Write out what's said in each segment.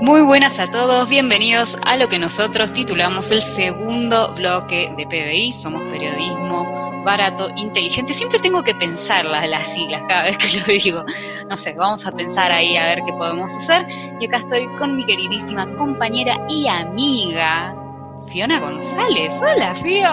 Muy buenas a todos, bienvenidos a lo que nosotros titulamos el segundo bloque de PBI. Somos periodismo barato, inteligente. Siempre tengo que pensar las, las siglas cada vez que lo digo. No sé, vamos a pensar ahí a ver qué podemos hacer. Y acá estoy con mi queridísima compañera y amiga, Fiona González. Hola, Fio.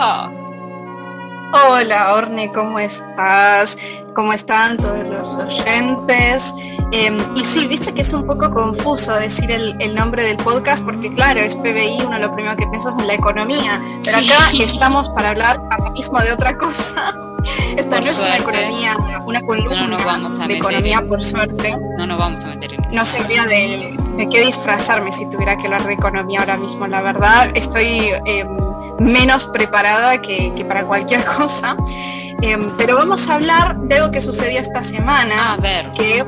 Hola Orne, ¿cómo estás? ¿Cómo están todos los oyentes? Em, y sí, viste que es un poco confuso decir el, nombre del podcast porque claro, es PBI, uno lo primero que piensas en la economía, pero acá estamos para hablar ahora mismo de otra cosa. Esta no es una economía, una columna no, vamos a de economía por suerte. No nos vamos a meter en eso. No sabría de, de, qué disfrazarme si tuviera que hablar de economía ahora mismo, la verdad. Estoy... Eh, menos preparada que, para cualquier cosa. Em, pero vamos a hablar de algo que sucedió esta semana, a ver, que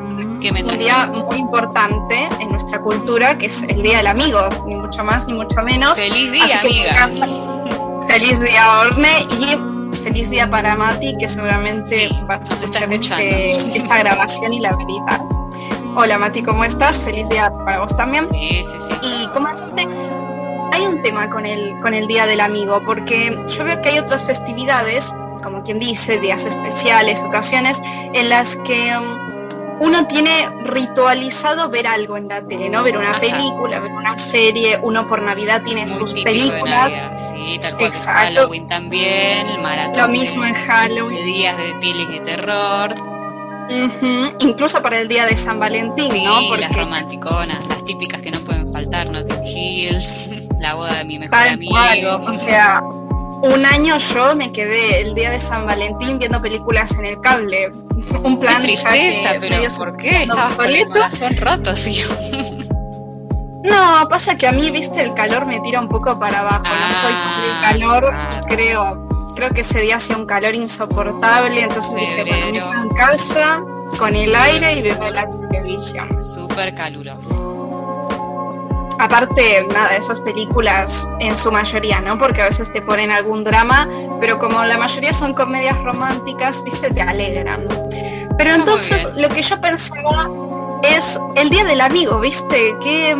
me un día muy importante en nuestra cultura, que es el Día del Amigo, ni mucho más ni mucho menos. Feliz día, amiga. Feliz día, Orne, y feliz día para Mati, que seguramente va a escuchar este, esta grabación y la verita. Hola Mati, ¿cómo estás? Feliz día para vos también. Sí, sí, sí. ¿Y cómo este hay un tema con el, con el Día del Amigo, porque yo veo que hay otras festividades, como quien dice, días especiales, ocasiones, en las que um, uno tiene ritualizado ver algo en la tele, ¿no? Ver una película, ver una serie, uno por Navidad tiene sus películas. Sí, tal cual Halloween también, el maratón. Lo mismo en Halloween. De días de feeling y terror. Incluso para el día de San Valentín, ¿no? Porque... las romanticonas, las típicas que no pueden faltar, Notting Hills, la boda de mi mejor amigo. o sea, un año yo me quedé el día de San Valentín viendo películas en el cable. Un plan qué tristeza, pero ¿por qué? Estabas con el corazón roto, sí. No, pasa que a mí, viste, el calor me tira un poco para abajo. no soy de ah, calor y creo creo que ese día hacía un calor insoportable, entonces dije, bueno, me en casa con el aire y viendo la televisión. Súper caluroso. Aparte, nada, esas películas en su mayoría, ¿no? Porque a veces te ponen algún drama, pero como la mayoría son comedias románticas, viste, te alegran. Pero entonces lo que yo pensaba es el Día del Amigo, ¿viste? ¿Qué,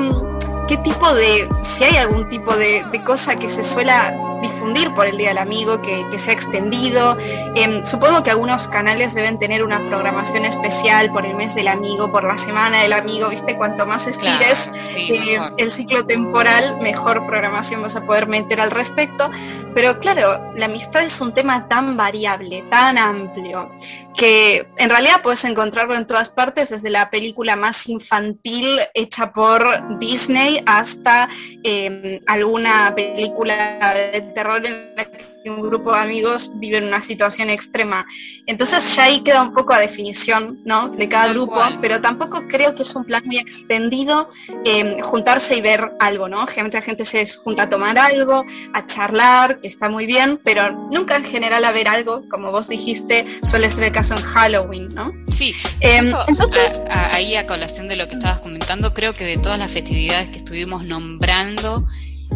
qué tipo de, si hay algún tipo de, de cosa que se suela difundir por el Día del Amigo, que, se ha extendido. Em, supongo que algunos canales deben tener una programación especial por el mes del amigo, por la semana del amigo, ¿viste? Cuanto más estires eh, el ciclo temporal, mejor programación vas a poder meter al respecto. Pero claro, la amistad es un tema tan variable, tan amplio, que en realidad puedes encontrarlo en todas partes, desde la película más infantil hecha por Disney hasta em, alguna película de terror en la que un grupo de amigos vive en una situación extrema. Entonces ya ahí queda un poco a definición ¿no? de cada grupo, pero tampoco creo que es un plan muy extendido em, juntarse y ver algo, ¿no? Gente, la gente se junta a tomar algo, a charlar, que está muy bien, pero nunca en general a ver algo, como vos dijiste, suele ser el caso en Halloween, ¿no? Sí, em, entonces... ahí a colación de lo que estabas comentando, creo que de todas las festividades que estuvimos nombrando,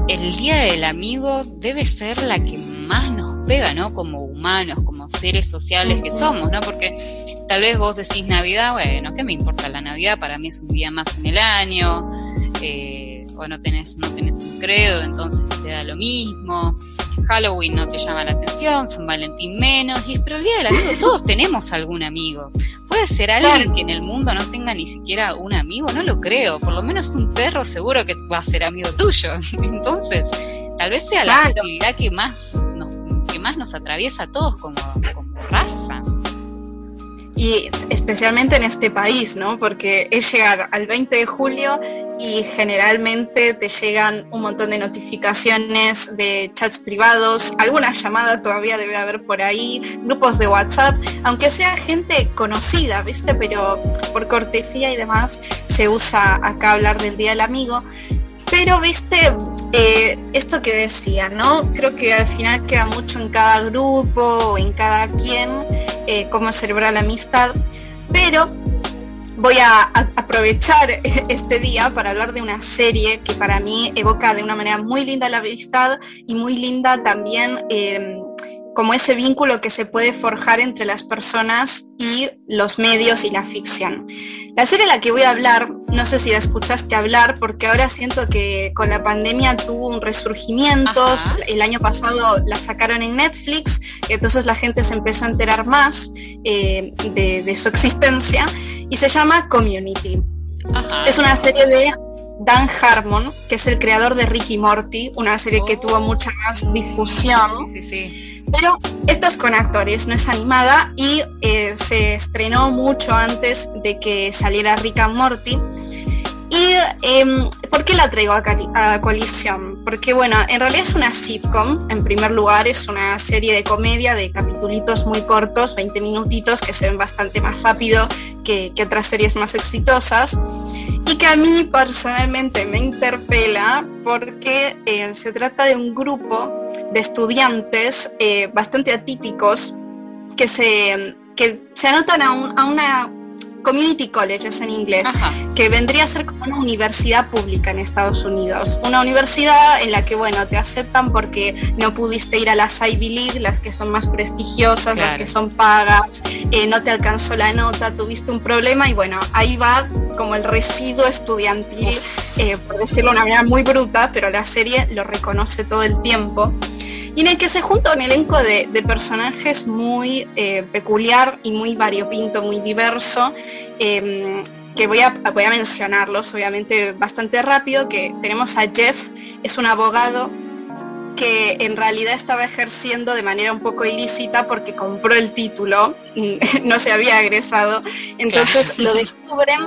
el Día del Amigo debe ser la que más nos pega, ¿no? Como humanos, como seres sociales que somos, ¿no? Porque tal vez vos decís Navidad, bueno, ¿qué me importa la Navidad? Para mí es un día más en el año. Eh, o no tenés, no tenés un credo, entonces te da lo mismo. Halloween no te llama la atención, San Valentín menos, y pero el día del amigo todos tenemos algún amigo. Puede ser alguien que en el mundo no tenga ni siquiera un amigo, no lo creo. Por lo menos un perro seguro que va a ser amigo tuyo. Entonces, tal vez sea la actividad que más nos, que más nos atraviesa a todos como, como raza y especialmente en este país, ¿no? Porque es llegar al 20 de julio y generalmente te llegan un montón de notificaciones de chats privados, alguna llamada todavía debe haber por ahí, grupos de WhatsApp, aunque sea gente conocida, ¿viste? Pero por cortesía y demás se usa acá hablar del Día del Amigo. Pero, viste, eh, esto que decía, ¿no? Creo que al final queda mucho en cada grupo o en cada quien eh, cómo celebrar la amistad. Pero voy a, aprovechar este día para hablar de una serie que para mí evoca de una manera muy linda la amistad y muy linda también em, como ese vínculo que se puede forjar entre las personas y los medios y la ficción. La serie de la que voy a hablar no sé si la escuchaste hablar, porque ahora siento que con la pandemia tuvo un resurgimiento. El año pasado la sacaron en Netflix, entonces la gente se empezó a enterar más eh, de, su existencia y se llama Community. Es una serie de Dan Harmon, que es el creador de Ricky Morty, una serie que tuvo mucha más difusión. Sí, sí. Pero esto es con actores, no es animada y eh, se estrenó mucho antes de que saliera Rick and Morty. ¿Y em, por qué la traigo a, a, Coalición? Porque, bueno, en realidad es una sitcom, en primer lugar, es una serie de comedia de capitulitos muy cortos, 20 minutitos, que se ven bastante más rápido que, otras series más exitosas y que a mí personalmente me interpela porque eh, se trata de un grupo de estudiantes eh, bastante atípicos que se, que se anotan a, a una community colleges en inglés, que vendría a ser como una universidad pública en Estados Unidos. Una universidad en la que, bueno, te aceptan porque no pudiste ir a las Ivy League, las que son más prestigiosas, las que son pagas, eh, no te alcanzó la nota, tuviste un problema y bueno, ahí va como el residuo estudiantil, eh, por decirlo de una manera muy bruta, pero la serie lo reconoce todo el tiempo y en el que se junta un elenco de, personajes muy eh, peculiar y muy variopinto, muy diverso. Em, que voy a, voy a mencionarlos obviamente bastante rápido, que tenemos a Jeff, es un abogado que en realidad estaba ejerciendo de manera un poco ilícita porque compró el título, no se había egresado, entonces lo descubren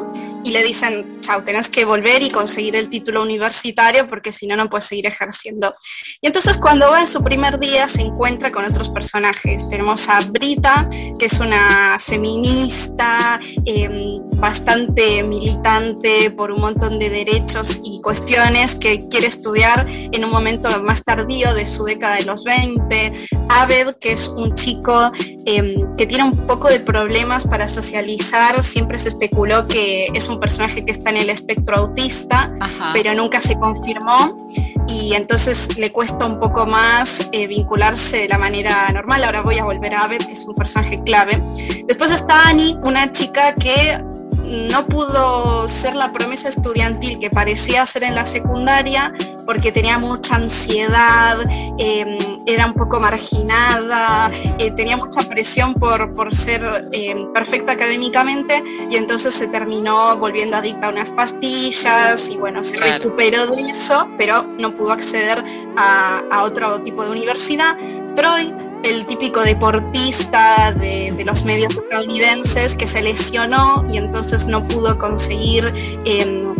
y le dicen, chao, tenés que volver y conseguir el título universitario porque si no, no puedes seguir ejerciendo. Y entonces cuando va en su primer día se encuentra con otros personajes. Tenemos a Brita, que es una feminista, em, bastante militante por un montón de derechos y cuestiones que quiere estudiar en un momento más tardío de su década de los 20. Abed, que es un chico em, que tiene un poco de problemas para socializar, siempre se especuló que es un personaje que está en el espectro autista, pero nunca se confirmó y entonces le cuesta un poco más eh, vincularse de la manera normal. Ahora voy a volver a ver que es un personaje clave. Después está Annie, una chica que no pudo ser la promesa estudiantil que parecía ser en la secundaria porque tenía mucha ansiedad, em, era un poco marginada, eh, tenía mucha presión por, por ser em, perfecta académicamente y entonces se terminó volviendo adicta a unas pastillas y bueno, se recuperó de eso, pero no pudo acceder a, a otro tipo de universidad. Troy el típico deportista de, los medios estadounidenses que se lesionó y entonces no pudo conseguir em,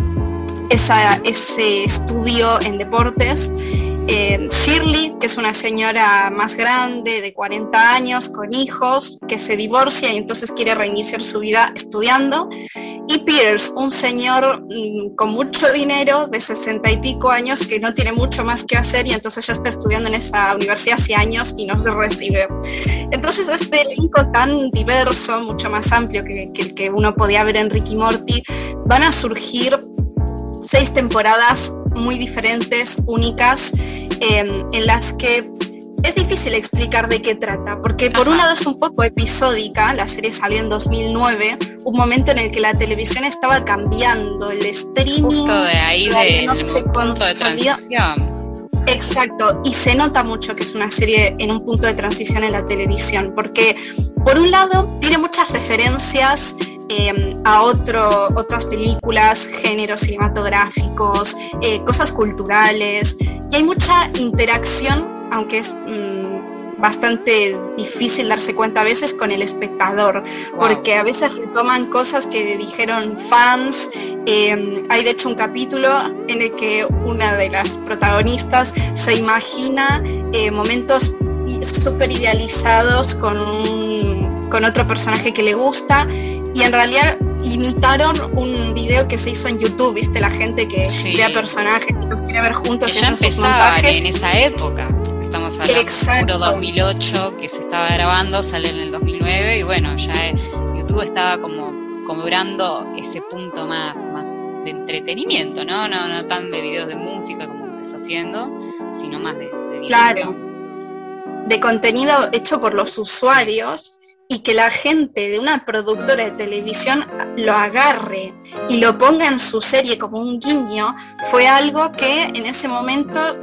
ese estudio en deportes. Eh, Shirley, que es una señora más grande, de 40 años, con hijos, que se divorcia y entonces quiere reiniciar su vida estudiando. Y Pierce, un señor mm, con mucho dinero, de 60 y pico años, que no tiene mucho más que hacer y entonces ya está estudiando en esa universidad hace años y no se recibe. Entonces este elenco tan diverso, mucho más amplio que, que el que uno podía ver en Ricky Morty, van a surgir seis temporadas muy diferentes, únicas, em, en las que es difícil explicar de qué trata, porque por un lado es un poco episódica, la serie salió en 2009, un momento en el que la televisión estaba cambiando, el streaming... Justo de ahí, de, no sé punto de transición. Exacto, y se nota mucho que es una serie en un punto de transición en la televisión, porque por un lado tiene muchas referencias Em, a otro, otras películas, géneros cinematográficos, eh, cosas culturales, y hay mucha interacción, aunque es mm, bastante difícil darse cuenta a veces con el espectador, porque a veces retoman cosas que dijeron fans. Em, hay de hecho un capítulo en el que una de las protagonistas se imagina eh, momentos súper idealizados con, con otro personaje que le gusta y en realidad imitaron un video que se hizo en YouTube, viste, la gente que crea personajes y los quiere ver juntos que ya empezaba en esa época. Estamos hablando de 2008 que se estaba grabando, sale en el 2009 y bueno, ya YouTube estaba como cobrando ese punto más, más de entretenimiento, ¿no? No, no tan de videos de música como empezó haciendo, sino más de, de Claro. De contenido hecho por los usuarios y que la gente de una productora de televisión lo agarre y lo ponga en su serie como un guiño fue algo que en ese momento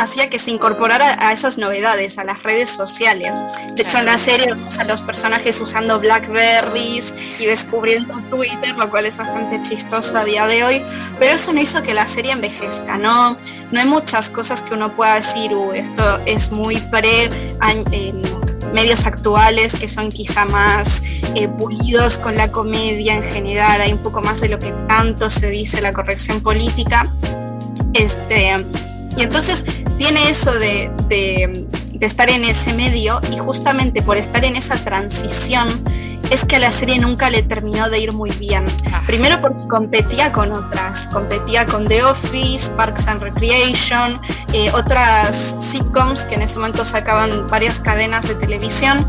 hacía que se incorporara a esas novedades, a las redes sociales. De hecho, en la serie vemos a los personajes usando Blackberries y descubriendo Twitter, lo cual es bastante chistoso a día de hoy, pero eso no hizo que la serie envejezca, ¿no? No hay muchas cosas que uno pueda decir, uh, esto es muy pre... Eh, medios actuales que son quizá más eh, pulidos con la comedia en general, hay un poco más de lo que tanto se dice la corrección política. Este, y entonces tiene eso de, estar en ese medio y justamente por estar en esa transición es que a la serie nunca le terminó de ir muy bien. Ah. Primero porque competía con otras, competía con The Office, Parks and Recreation, eh, otras sitcoms que en ese momento sacaban varias cadenas de televisión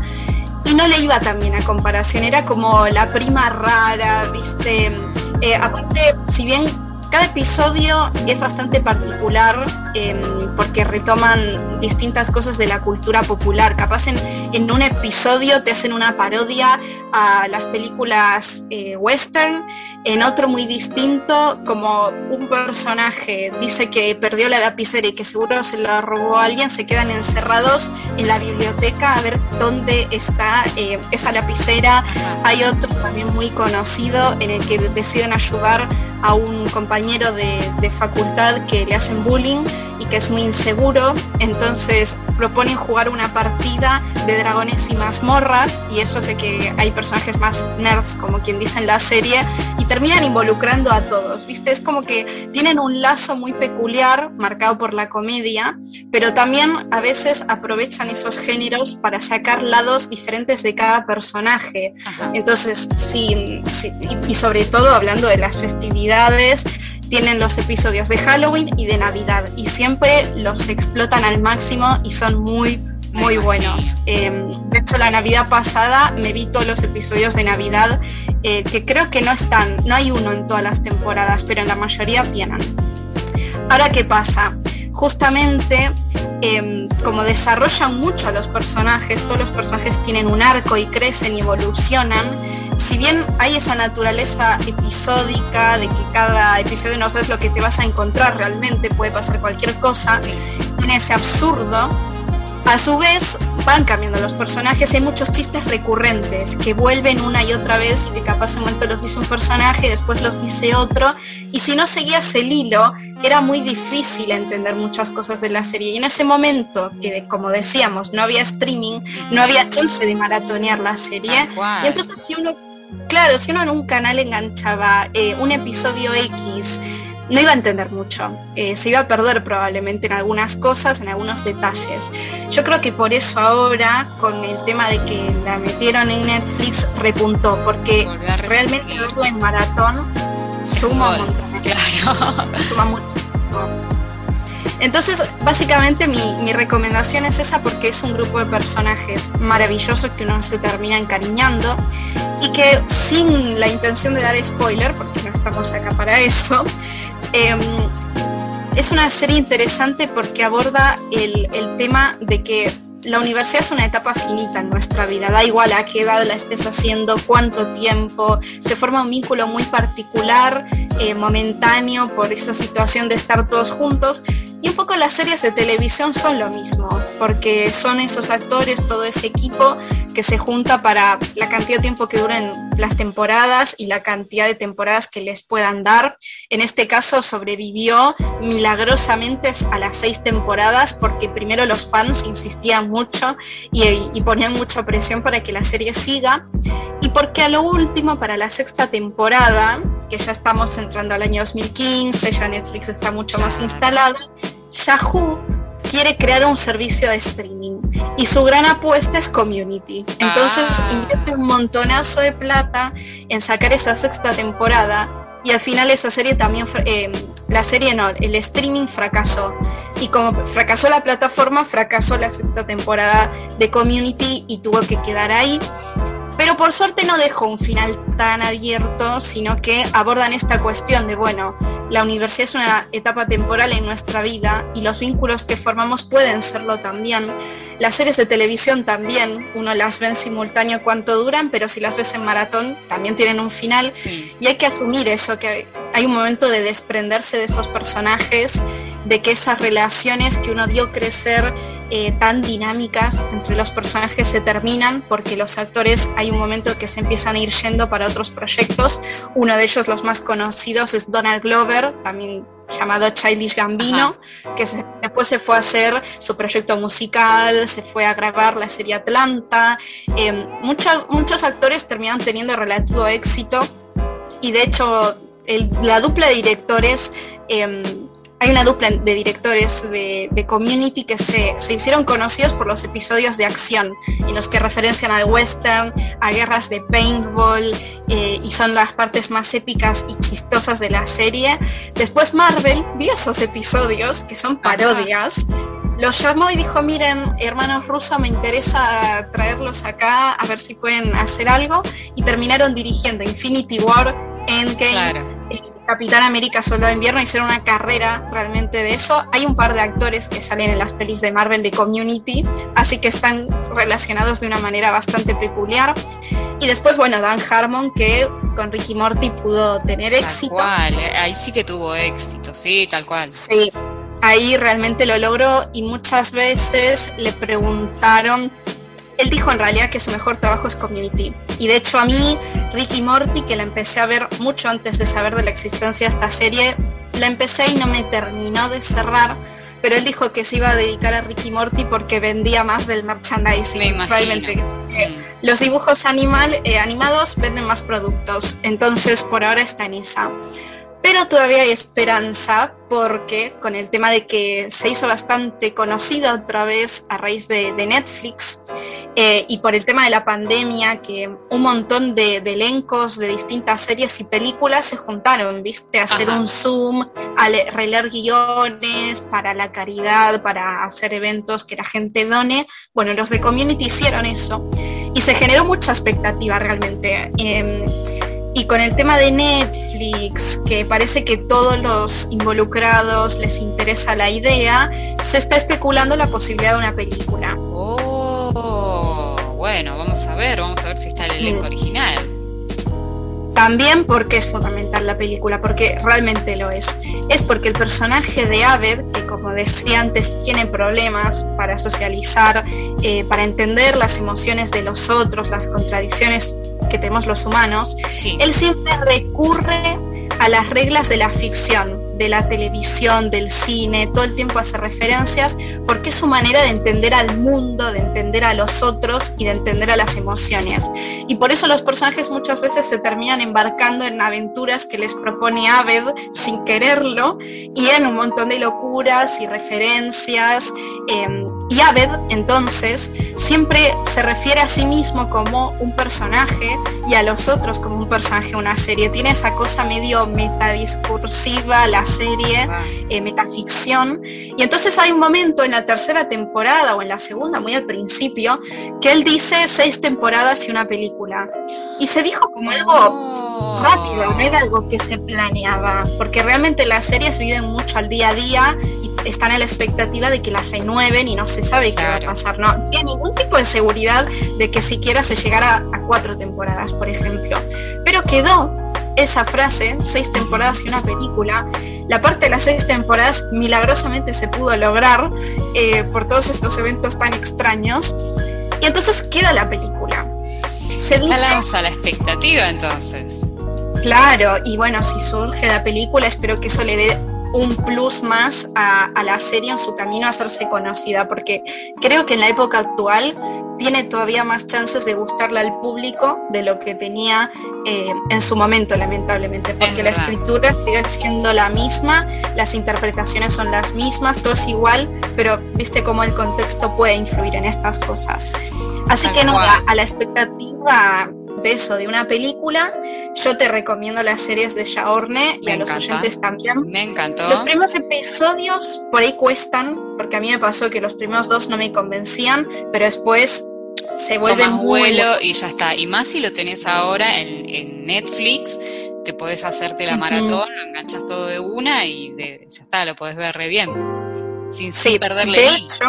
y no le iba tan bien a comparación, era como la prima rara, viste. Eh, aparte, si bien cada episodio es bastante particular em, porque retoman distintas cosas de la cultura popular. Capaz en, en un episodio te hacen una parodia a las películas eh, western, en otro muy distinto, como un personaje dice que perdió la lapicera y que seguro se la robó a alguien, se quedan encerrados en la biblioteca a ver dónde está eh, esa lapicera. Hay otro también muy conocido en el que deciden ayudar a un compañero de, facultad que le hacen bullying y que es muy inseguro, entonces proponen jugar una partida de dragones y mazmorras y eso hace que hay personajes más nerds, como quien dice en la serie, y terminan involucrando a todos, ¿viste? Es como que tienen un lazo muy peculiar, marcado por la comedia, pero también a veces aprovechan esos géneros para sacar lados diferentes de cada personaje. Entonces, sí, sí, y sobre todo hablando de las festividades, tienen los episodios de Halloween y de Navidad y siempre los explotan al máximo y son muy, muy buenos. Em, de hecho, la Navidad pasada me vi todos los episodios de Navidad, eh, que creo que no están, no hay uno en todas las temporadas, pero en la mayoría tienen. Ahora, ¿qué pasa? Justamente, em, como desarrollan mucho a los personajes, todos los personajes tienen un arco y crecen y evolucionan, si bien hay esa naturaleza episódica de que cada episodio no sabes lo que te vas a encontrar realmente, puede pasar cualquier cosa, tiene ese absurdo, a su vez van cambiando los personajes, hay muchos chistes recurrentes que vuelven una y otra vez y que capaz en un momento los dice un personaje, y después los dice otro, y si no seguías el hilo, era muy difícil entender muchas cosas de la serie. Y en ese momento, que como decíamos, no había streaming, no había chance de maratonear la serie, y entonces si uno, claro, si uno en un canal enganchaba eh, un episodio X, no iba a entender mucho, eh, se iba a perder probablemente en algunas cosas, en algunos detalles. Yo creo que por eso ahora, con el tema de que la metieron en Netflix, repuntó, porque realmente verlo en maratón suma un montón. Claro. Suma muchísimo. Entonces, básicamente mi, recomendación es esa porque es un grupo de personajes maravillosos que uno se termina encariñando y que sin la intención de dar spoiler, porque no estamos acá para eso, Em, es una serie interesante porque aborda el tema de que la universidad es una etapa finita en nuestra vida, da igual a qué edad la estés haciendo, cuánto tiempo, se forma un vínculo muy particular, eh, momentáneo por esa situación de estar todos juntos. Y un poco las series de televisión son lo mismo, porque son esos actores, todo ese equipo que se junta para la cantidad de tiempo que duran las temporadas y la cantidad de temporadas que les puedan dar. En este caso sobrevivió milagrosamente a las seis temporadas porque primero los fans insistían mucho y, ponían mucha presión para que la serie siga. Y porque a lo último, para la sexta temporada, que ya estamos entrando al año 2015, ya Netflix está mucho más instalado, Yahoo quiere crear un servicio de streaming y su gran apuesta es community. Entonces ah. invierte un montonazo de plata en sacar esa sexta temporada y al final esa serie también, eh, la serie no, el streaming fracasó. Y como fracasó la plataforma, fracasó la sexta temporada de Community y tuvo que quedar ahí. Pero por suerte no dejó un final tan abierto, sino que abordan esta cuestión de, bueno, la universidad es una etapa temporal en nuestra vida y los vínculos que formamos pueden serlo también. Las series de televisión también, uno las ve en simultáneo cuánto duran, pero si las ves en maratón también tienen un final y hay que asumir eso, que hay un momento de desprenderse de esos personajes, de que esas relaciones que uno vio crecer eh, tan dinámicas entre los personajes se terminan porque los actores hay un momento que se empiezan a ir yendo para otros proyectos. Uno de ellos, los más conocidos, es Donald Glover, también llamado Childish Gambino, que después se fue a hacer su proyecto musical, se fue a grabar la serie Atlanta. Em, muchos, muchos actores terminan teniendo relativo éxito y de hecho la dupla de directores em, hay una dupla de directores de, Community que se, hicieron conocidos por los episodios de acción, en los que referencian al western, a guerras de paintball, eh, y son las partes más épicas y chistosas de la serie. Después Marvel vio esos episodios, que son parodias, los llamó y dijo, miren, hermanos rusos, me interesa traerlos acá a ver si pueden hacer algo, y terminaron dirigiendo Infinity War, Endgame. Claro Capitán América Soldado de Invierno hicieron una carrera realmente de eso. Hay un par de actores que salen en las pelis de Marvel de Community, así que están relacionados de una manera bastante peculiar. Y después, bueno, Dan Harmon, que con Ricky Morty pudo tener éxito. Cual. Eh, ahí sí que tuvo éxito, sí, tal cual. Sí, ahí realmente lo logró y muchas veces le preguntaron él dijo en realidad que su mejor trabajo es Community. Y de hecho a mí, Ricky Morty, que la empecé a ver mucho antes de saber de la existencia de esta serie, la empecé y no me terminó de cerrar. Pero él dijo que se iba a dedicar a Ricky Morty porque vendía más del merchandising. Realmente. Mm. Los dibujos animal, eh, animados venden más productos. Entonces por ahora está en esa. Pero todavía hay esperanza porque con el tema de que se hizo bastante conocida otra vez a raíz de, Netflix eh, y por el tema de la pandemia, que un montón de, elencos de distintas series y películas se juntaron, ¿viste? A hacer un Zoom, a releer guiones para la caridad, para hacer eventos que la gente done. Bueno, los de Community hicieron eso y se generó mucha expectativa realmente. Em, y con el tema de Netflix, que parece que todos los involucrados les interesa la idea, se está especulando la posibilidad de una película. Oh, bueno, vamos a ver, vamos a ver si está el elenco mm. original. También porque es fundamental la película, porque realmente lo es. Es porque el personaje de Aved, que como decía antes, tiene problemas para socializar, eh, para entender las emociones de los otros, las contradicciones que tenemos los humanos, él siempre recurre a las reglas de la ficción, de la televisión, del cine, todo el tiempo hace referencias, porque es su manera de entender al mundo, de entender a los otros y de entender a las emociones. Y por eso los personajes muchas veces se terminan embarcando en aventuras que les propone Aved sin quererlo y en un montón de locuras y referencias. Em, y Aved entonces siempre se refiere a sí mismo como un personaje y a los otros como un personaje de una serie. Tiene esa cosa medio metadiscursiva, la serie, eh, metaficción. Y entonces hay un momento en la tercera temporada o en la segunda, muy al principio, que él dice seis temporadas y una película. Y se dijo como algo rápido, no era algo que se planeaba, porque realmente las series viven mucho al día a día y están en la expectativa de que las renueven y no se sabe qué va a pasar. No había ningún tipo de seguridad de que siquiera se llegara a cuatro temporadas, por ejemplo. Pero quedó esa frase, seis temporadas y una película, la parte de las seis temporadas milagrosamente se pudo lograr eh, por todos estos eventos tan extraños. Y entonces queda la película. Se lanza la expectativa entonces. Claro, y bueno, si surge la película, espero que eso le dé un plus más a, la serie en su camino a hacerse conocida, porque creo que en la época actual tiene todavía más chances de gustarle al público de lo que tenía eh, en su momento, lamentablemente, porque la escritura sigue siendo la misma, las interpretaciones son las mismas, todo es igual, pero viste cómo el contexto puede influir en estas cosas. Así que no, a la expectativa de eso, de una película, yo te recomiendo las series de Shaorne y a los oyentes también. Me encantó. Los primeros episodios por ahí cuestan, porque a mí me pasó que los primeros dos no me convencían, pero después se vuelve muy vuelo y ya está. Y más si lo tenés ahora en, Netflix, te podés hacerte la maratón, lo enganchas todo de una y ya está, lo podés ver re bien. Sin, perderle de hecho,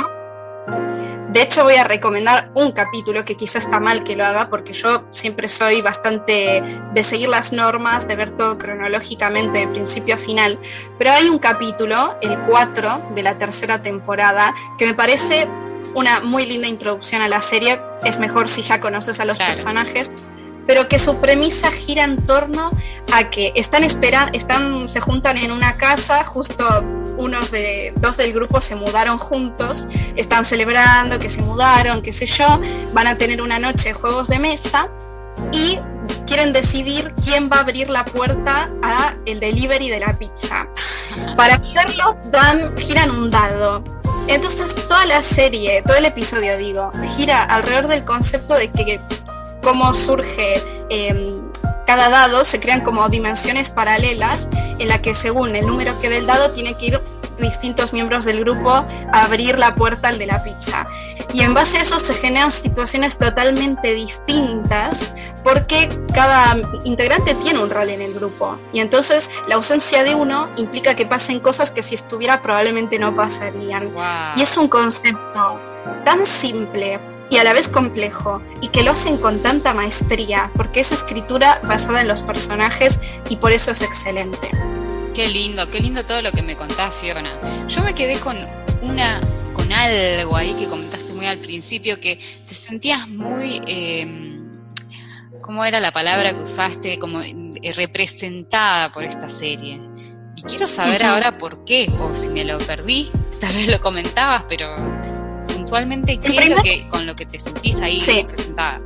de hecho, voy a recomendar un capítulo que quizá está mal que lo haga, porque yo siempre soy bastante de seguir las normas, de ver todo cronológicamente de principio a final. Pero hay un capítulo, el 4 de la tercera temporada, que me parece una muy linda introducción a la serie. Es mejor si ya conoces a los personajes, pero que su premisa gira en torno a que están esperando, están, se juntan en una casa, justo unos de, dos del grupo se mudaron juntos, están celebrando que se mudaron, qué sé yo, van a tener una noche de juegos de mesa y quieren decidir quién va a abrir la puerta a el delivery de la pizza. Para hacerlo dan, giran un dado entonces toda la serie, todo el episodio digo, gira alrededor del concepto de que cómo surge em, cada dado, se crean como dimensiones paralelas en la que según el número que dé el dado tiene que ir distintos miembros del grupo a abrir la puerta al de la pizza. Y en base a eso se generan situaciones totalmente distintas porque cada integrante tiene un rol en el grupo. Y entonces la ausencia de uno implica que pasen cosas que si estuviera probablemente no pasarían. Y es un concepto tan simple y a la vez complejo y que lo hacen con tanta maestría porque es escritura basada en los personajes y por eso es excelente. Qué lindo, qué lindo todo lo que me contás, Fiona. Yo me quedé con una, con algo ahí que comentaste muy al principio, que te sentías muy, eh, ¿cómo era la palabra que usaste? Como eh, representada por esta serie. Y quiero saber ahora por qué, o si me lo perdí, tal vez lo comentabas, pero puntualmente, ¿qué es lo que, con lo que te sentís ahí representada?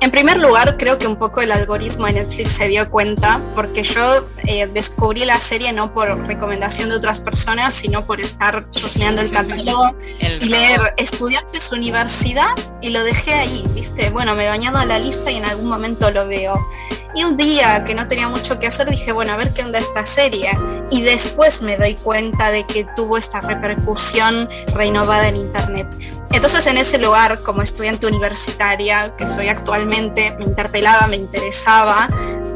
En primer lugar, creo que un poco el algoritmo de Netflix se dio cuenta, porque yo eh, descubrí la serie no por recomendación de otras personas, sino por estar chusmeando el catálogo y leer estudiantes universidad y lo dejé ahí, ¿viste? Bueno, me he bañado a la lista y en algún momento lo veo. Y un día que no tenía mucho que hacer, dije, bueno, a ver qué onda esta serie. Y después me doy cuenta de que tuvo esta repercusión renovada en Internet. Entonces en ese lugar, como estudiante universitaria, que soy actualmente, me interpelaba, me interesaba,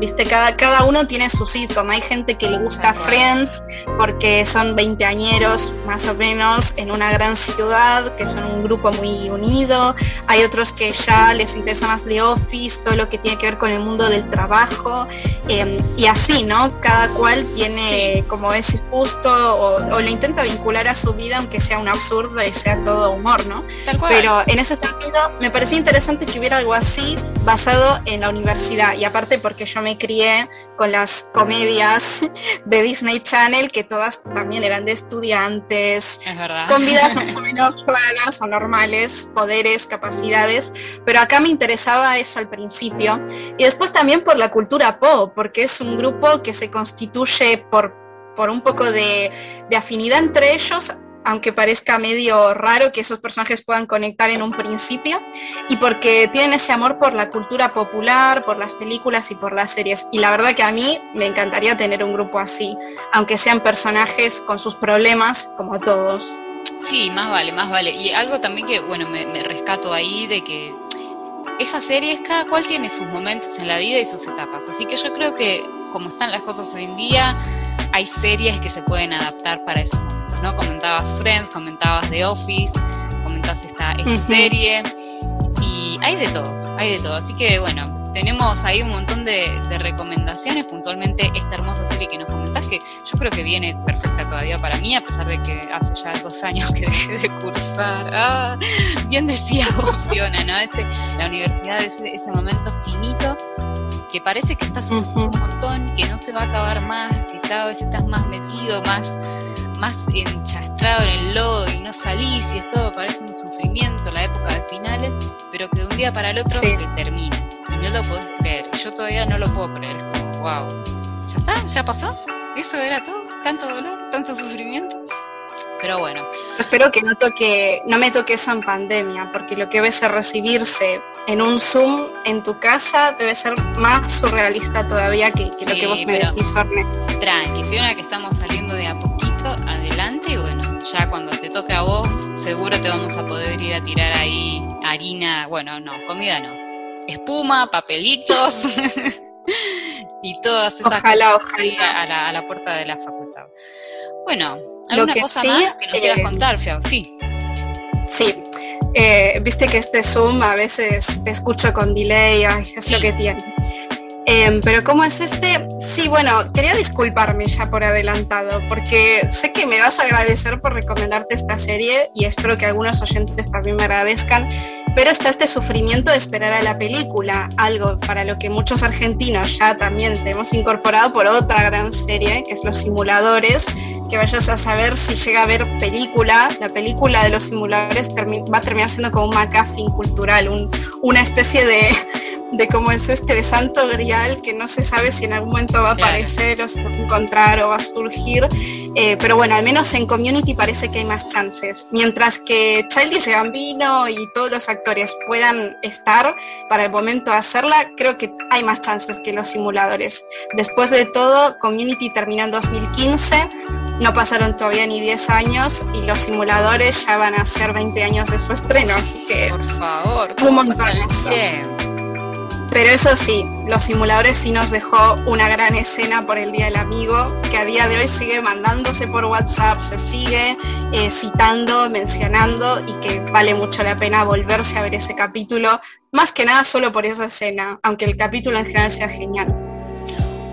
viste, cada, cada uno tiene su sitcom. Hay gente que le gusta Friends porque son veinteañeros más o menos en una gran ciudad, que son un grupo muy unido. Hay otros que ya les interesa más The Office, todo lo que tiene que ver con el mundo del trabajo. Em, y así, ¿no? Cada cual tiene como ese gusto o, o lo intenta vincular a su vida, aunque sea un absurdo y sea todo humor, ¿no? Pero en ese sentido me parecía interesante que hubiera algo así basado en la universidad y aparte porque yo me crié con las comedias de Disney Channel que todas también eran de estudiantes, con vidas más o menos raras o normales, poderes, capacidades, pero acá me interesaba eso al principio y después también por la cultura pop, porque es un grupo que se constituye por por un poco de, de afinidad entre ellos aunque parezca medio raro que esos personajes puedan conectar en un principio, y porque tienen ese amor por la cultura popular, por las películas y por las series. Y la verdad que a mí me encantaría tener un grupo así, aunque sean personajes con sus problemas, como todos. Sí, más vale, más vale. Y algo también que, bueno, me, rescato ahí de que esas series, cada cual tiene sus momentos en la vida y sus etapas. Así que yo creo que, como están las cosas hoy en día, hay series que se pueden adaptar para esos momentos. ¿No? Comentabas Friends, comentabas The Office, comentabas esta, esta serie y hay de todo, hay de todo. Así que bueno, tenemos ahí un montón de, recomendaciones, puntualmente esta hermosa serie que nos comentás, que yo creo que viene perfecta todavía para mí, a pesar de que hace ya dos años que dejé de cursar. Ah, bien decía vos, Fiona, ¿no? Este, la universidad es ese, momento finito que parece que estás un montón, que no se va a acabar más, que cada vez estás más metido, más más enchastrado en el lodo y no salís y es todo parece un sufrimiento la época de finales, pero que de un día para el otro se termina y no lo podés creer. Yo todavía no lo puedo creer, como, wow, ¿ya está? ¿Ya pasó? ¿Eso era todo? ¿Tanto dolor? ¿Tanto sufrimiento? Pero bueno. Espero que no toque, no me toque eso en pandemia, porque lo que ves es recibirse en un Zoom en tu casa debe ser más surrealista todavía que, lo que vos me decís, Orne. Tranqui, Fiona, que estamos saliendo de a poquito adelante y bueno, ya cuando te toque a vos, seguro te vamos a poder ir a tirar ahí harina, bueno, no, comida no, espuma, papelitos y todas esas ojalá, cosas ojalá. A, la, a la puerta de la facultad. Bueno, ¿alguna cosa más que nos quieras eh, contar, Fiao? Sí. Sí, eh, viste que este Zoom a veces te escucho con delay, ay, es Sí. lo que tiene. Em, pero ¿cómo es este? Sí, bueno, quería disculparme ya por adelantado, porque sé que me vas a agradecer por recomendarte esta serie y espero que algunos oyentes también me agradezcan, pero está este sufrimiento de esperar a la película, algo para lo que muchos argentinos ya también te hemos incorporado por otra gran serie, que es Los Simuladores, que vayas a saber si llega a ver película, la película de los simuladores va a terminar siendo como un McGuffin cultural, un- una especie de, de cómo es este de santo grial que no se sabe si en algún momento va a Claro. aparecer o se va a encontrar o va a surgir, Eh, pero bueno, al menos en Community parece que hay más chances, mientras que Childish Gambino y todos los actores puedan estar para el momento de hacerla, creo que hay más chances que los simuladores. Después de todo, Community terminó en 2015, no pasaron todavía ni 10 años y los simuladores ya van a ser 20 años de su estreno, así que... Por favor, Un ¿cómo montón Pero eso sí, los simuladores sí nos dejó una gran escena por el Día del Amigo, que a día de hoy sigue mandándose por WhatsApp, se sigue eh, citando, mencionando y que vale mucho la pena volverse a ver ese capítulo, más que nada solo por esa escena, aunque el capítulo en general sea genial.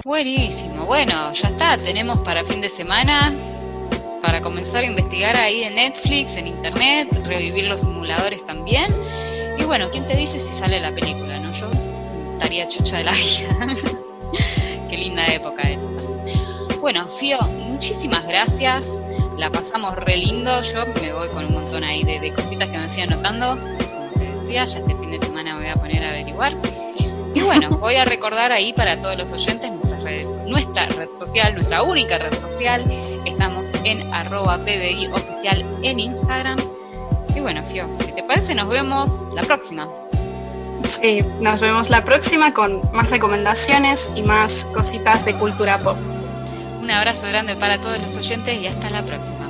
Buenísimo, bueno, ya está, tenemos para fin de semana para comenzar a investigar ahí en Netflix, en internet, revivir los simuladores también. Y bueno, ¿quién te dice si sale la película, no? Yo estaría chucha de la vida. Qué linda época esa. Bueno, Fío, muchísimas gracias. La pasamos re lindo. Yo me voy con un montón ahí de, de cositas que me fui anotando. Como te decía, ya este fin de semana me voy a poner a averiguar. Y bueno, voy a recordar ahí para todos los oyentes nuestras redes, nuestra red social, nuestra única red social. Estamos en arroba PBI oficial en Instagram. Y bueno, Fio, si te parece, nos vemos la próxima. Nos vemos la próxima con más recomendaciones y más cositas de cultura pop. Un abrazo grande para todos los oyentes y hasta la próxima.